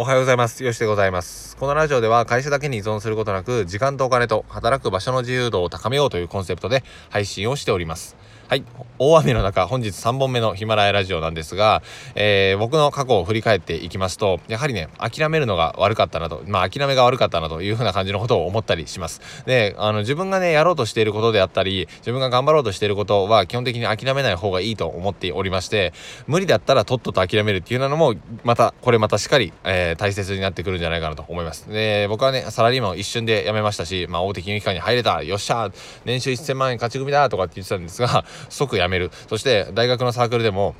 おはようございます。よしでございます。このラジオでは会社だけに依存することなく、時間とお金と働く場所の自由度を高めようというコンセプトで配信をしております。はい。大雨の中、本日3本目のヒマラヤラジオなんですが、えー、僕の過去を振り返っていきますと、やはりね、諦めるのが悪かったなと、まあ、諦めが悪かったなというふうな感じのことを思ったりします。で、あの、自分がね、やろうとしていることであったり、自分が頑張ろうとしていることは、基本的に諦めない方がいいと思っておりまして、無理だったらとっとと諦めるっていうのも、また、これまたしっかり、えー、大切になってくるんじゃないかなと思います。で、僕はね、サラリーマンを一瞬で辞めましたし、まあ、大手金融機関に入れた、よっしゃ年収1000万円勝ち組だとかって言ってたんですが、即辞める。そして大学のサークルでも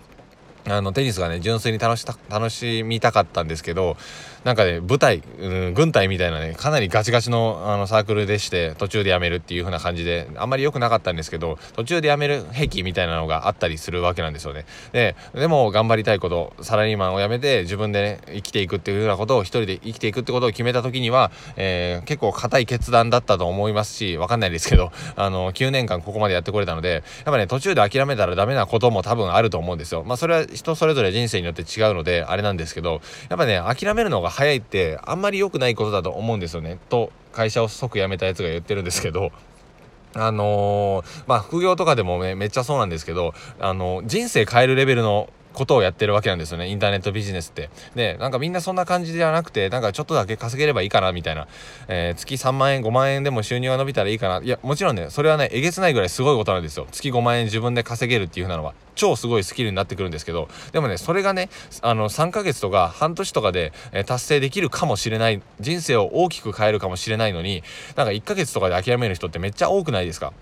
あのテニスがね純粋に楽し楽しみたかったんですけどなんかね舞台、うん、軍隊みたいなねかなりガチガチのあのサークルでして途中で辞めるっていう風な感じであんまり良くなかったんですけど途中で辞める癖みたいなのがあったりするわけなんですよね。ででも頑張りたいことサラリーマンを辞めて自分でね生きていくっていうようなことを一人で生きていくってことを決めた時には、えー、結構固い決断だったと思いますしわかんないですけどあの9年間ここまでやってこれたのでやっぱね途中で諦めたらダメなことも多分あると思うんですよ。まあそれは人それぞれ人生によって違うのであれなんですけどやっぱね諦めるのが早いってあんまり良くないことだと思うんですよね。と会社を即辞めたやつが言ってるんですけど あのー、まあ副業とかでもねめっちゃそうなんですけどあの人生変えるレベルのことをやってるわけなんですよね。インターネットビジネスって。でなんかみんなそんな感じではなくてなんかちょっとだけ稼げればいいかなみたいな、えー、月3万円5万円でも収入が伸びたらいいかな。いやもちろんねそれはねえげつないぐらいすごいことなんですよ。月5万円自分で稼げるっていう風なのは。超すごいスキルになってくるんですけど。でもねそれがねあの3ヶ月とか半年とかで、えー、達成できるかもしれない。人生を大きく変えるかもしれないのになんか1ヶ月とかで諦める人ってめっちゃ多くないですか？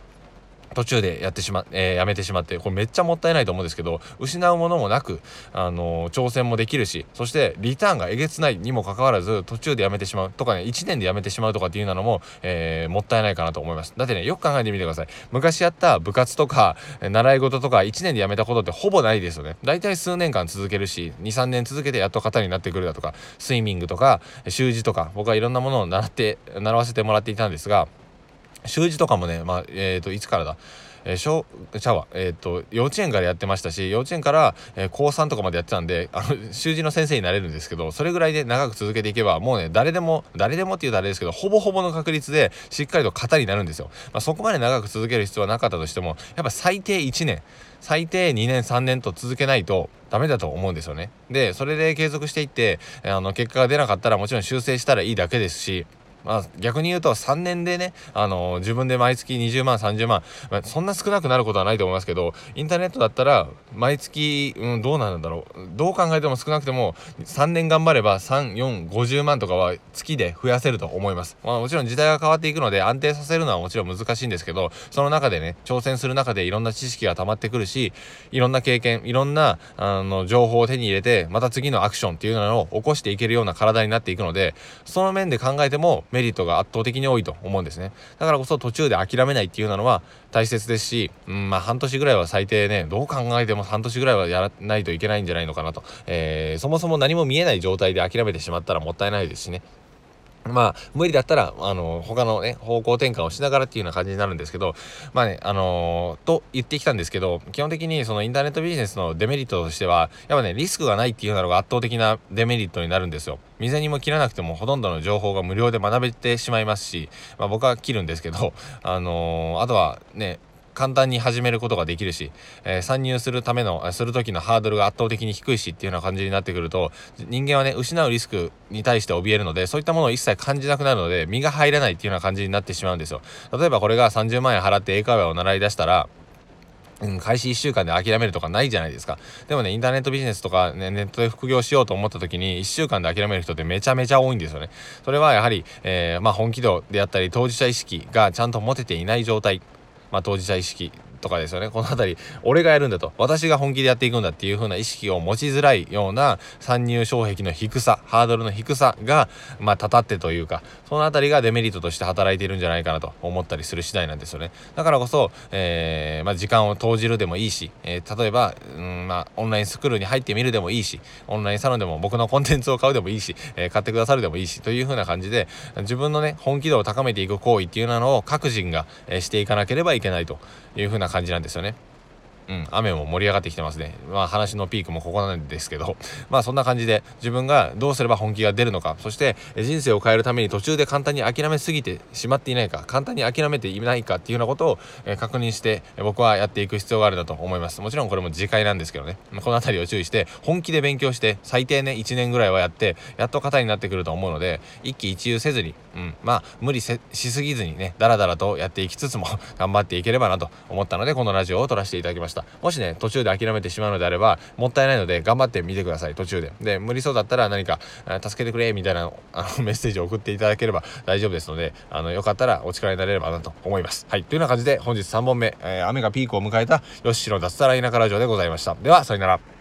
途中でやってしま、えー、やめてしまってこれめっちゃもったいないと思うんですけど失うものもなく、あのー、挑戦もできるしそしてリターンがえげつないにもかかわらず途中でやめてしまうとかね1年でやめてしまうとかっていうのも、えー、もったいないかなと思います。だってねよく考えてみてください。昔やった部活とか習い事とか1年でやめたことってほぼないですよね。大体数年間続けるし23年続けてやっと型になってくるだとかスイミングとか習字とか僕はいろんなものを習って習わせてもらっていたんですが習字とかもね、まあ、えっ、ー、と、いつからだ？えー、小ちゃわ。えっ、と幼稚園からやってましたし幼稚園から、えー、高3とかまでやってたんであの習字の先生になれるんですけどそれぐらいで長く続けていけばもうね誰でも誰でもっていうとあれですけどほぼほぼの確率でしっかりと型になるんですよ、まあ、そこまで長く続ける必要はなかったとしてもやっぱ最低1年最低2年3年と続けないとダメだと思うんですよね。でそれで継続していってあの結果が出なかったらもちろん修正したらいいだけですしまあ、逆に言うと3年でね、あの、自分で毎月20万30万、まあ、そんな少なくなることはないと思いますけどインターネットだったら毎月、うん、どうなんだろう。どう考えても少なくても3年頑張れば3450万とかは月で増やせると思います、まあ、もちろん時代が変わっていくので安定させるのはもちろん難しいんですけどその中でね挑戦する中でいろんな知識が溜まってくるしいろんな経験いろんなあの情報を手に入れてまた次のアクションっていうのを起こしていけるような体になっていくのでその面で考えてもメリットが圧倒的に多いと思うんですね。だからこそ途中で諦めないっていうのは大切ですし、うん、まあ半年ぐらいは最低ねどう考えても半年ぐらいはやらないといけないんじゃないのかなと、えー、そもそも何も見えない状態で諦めてしまったらもったいないですしね。まあ、無理だったら、あの、他のね、方向転換をしながらっていうような感じになるんですけど、まあね、あのー、と言ってきたんですけど、基本的にそのインターネットビジネスのデメリットとしては、やっぱね、リスクがないっていうのが圧倒的なデメリットになるんですよ。店にも切らなくてもほとんどの情報が無料で学べてしまいますし、まあ僕は切るんですけど、あのー、あとはね、簡単に始めることができるし、えー、参入するためのする時のハードルが圧倒的に低いしっていうような感じになってくると人間はね失うリスクに対して怯えるのでそういったものを一切感じなくなるので身が入れないっていうような感じになってしまうんですよ例えばこれが30万円払って英会話を習い出したらうん、開始1週間で諦めるとかないじゃないですか。でもね、インターネットビジネスとか、ね、ネットで副業しようと思った時に1週間で諦める人ってめちゃめちゃ多いんですよね。それはやはり、えー、まあ、本気度であったり当事者意識がちゃんと持てていない状態まあ、当事者意識とかですよね。この辺り俺がやるんだと。私が本気でやっていくんだっていう風な意識を持ちづらいような参入障壁の低さハードルの低さがまあたたってというかその辺りがデメリットとして働いているんじゃないかなと思ったりする次第なんですよね。だからこそ、えー、まあ、時間を投じるでもいいし、えー、例えば、うんまあ、オンラインスクールに入ってみるでもいいしオンラインサロンでも僕のコンテンツを買うでもいいし、えー、買ってくださるでもいいしという風な感じで自分のね本気度を高めていく行為っていうのを各人が、えしていかなければいけないという風な感じなんですよね。うん、雨も盛り上がってきてますね。まあ話のピークもここなんですけど、まあそんな感じで自分がどうすれば本気が出るのか、そして人生を変えるために途中で簡単に諦めすぎてしまっていないか、簡単に諦めていないかっていうようなことを、え確認して僕はやっていく必要があるなと思います。もちろんこれも次回なんですけどね、この辺りを注意して本気で勉強して最低ね1年ぐらいはやってやっと型になってくると思うので、一喜一憂せずに、うん、まあ無理しすぎずにね、だらだらとやっていきつつも 頑張っていければなと思ったので、このラジオを撮らせていただきました。もしね、途中で諦めてしまうのであれば、もったいないので頑張ってみてください、途中で。で、無理そうだったら何か、助けてくれ、みたいなあの メッセージを送っていただければ大丈夫ですので、あの、よかったらお力になれればなと思います。はい。というような感じで、本日3本目、えー、雨がピークを迎えた、よししの脱サラ田舎ラジオでございました。では、さよなら。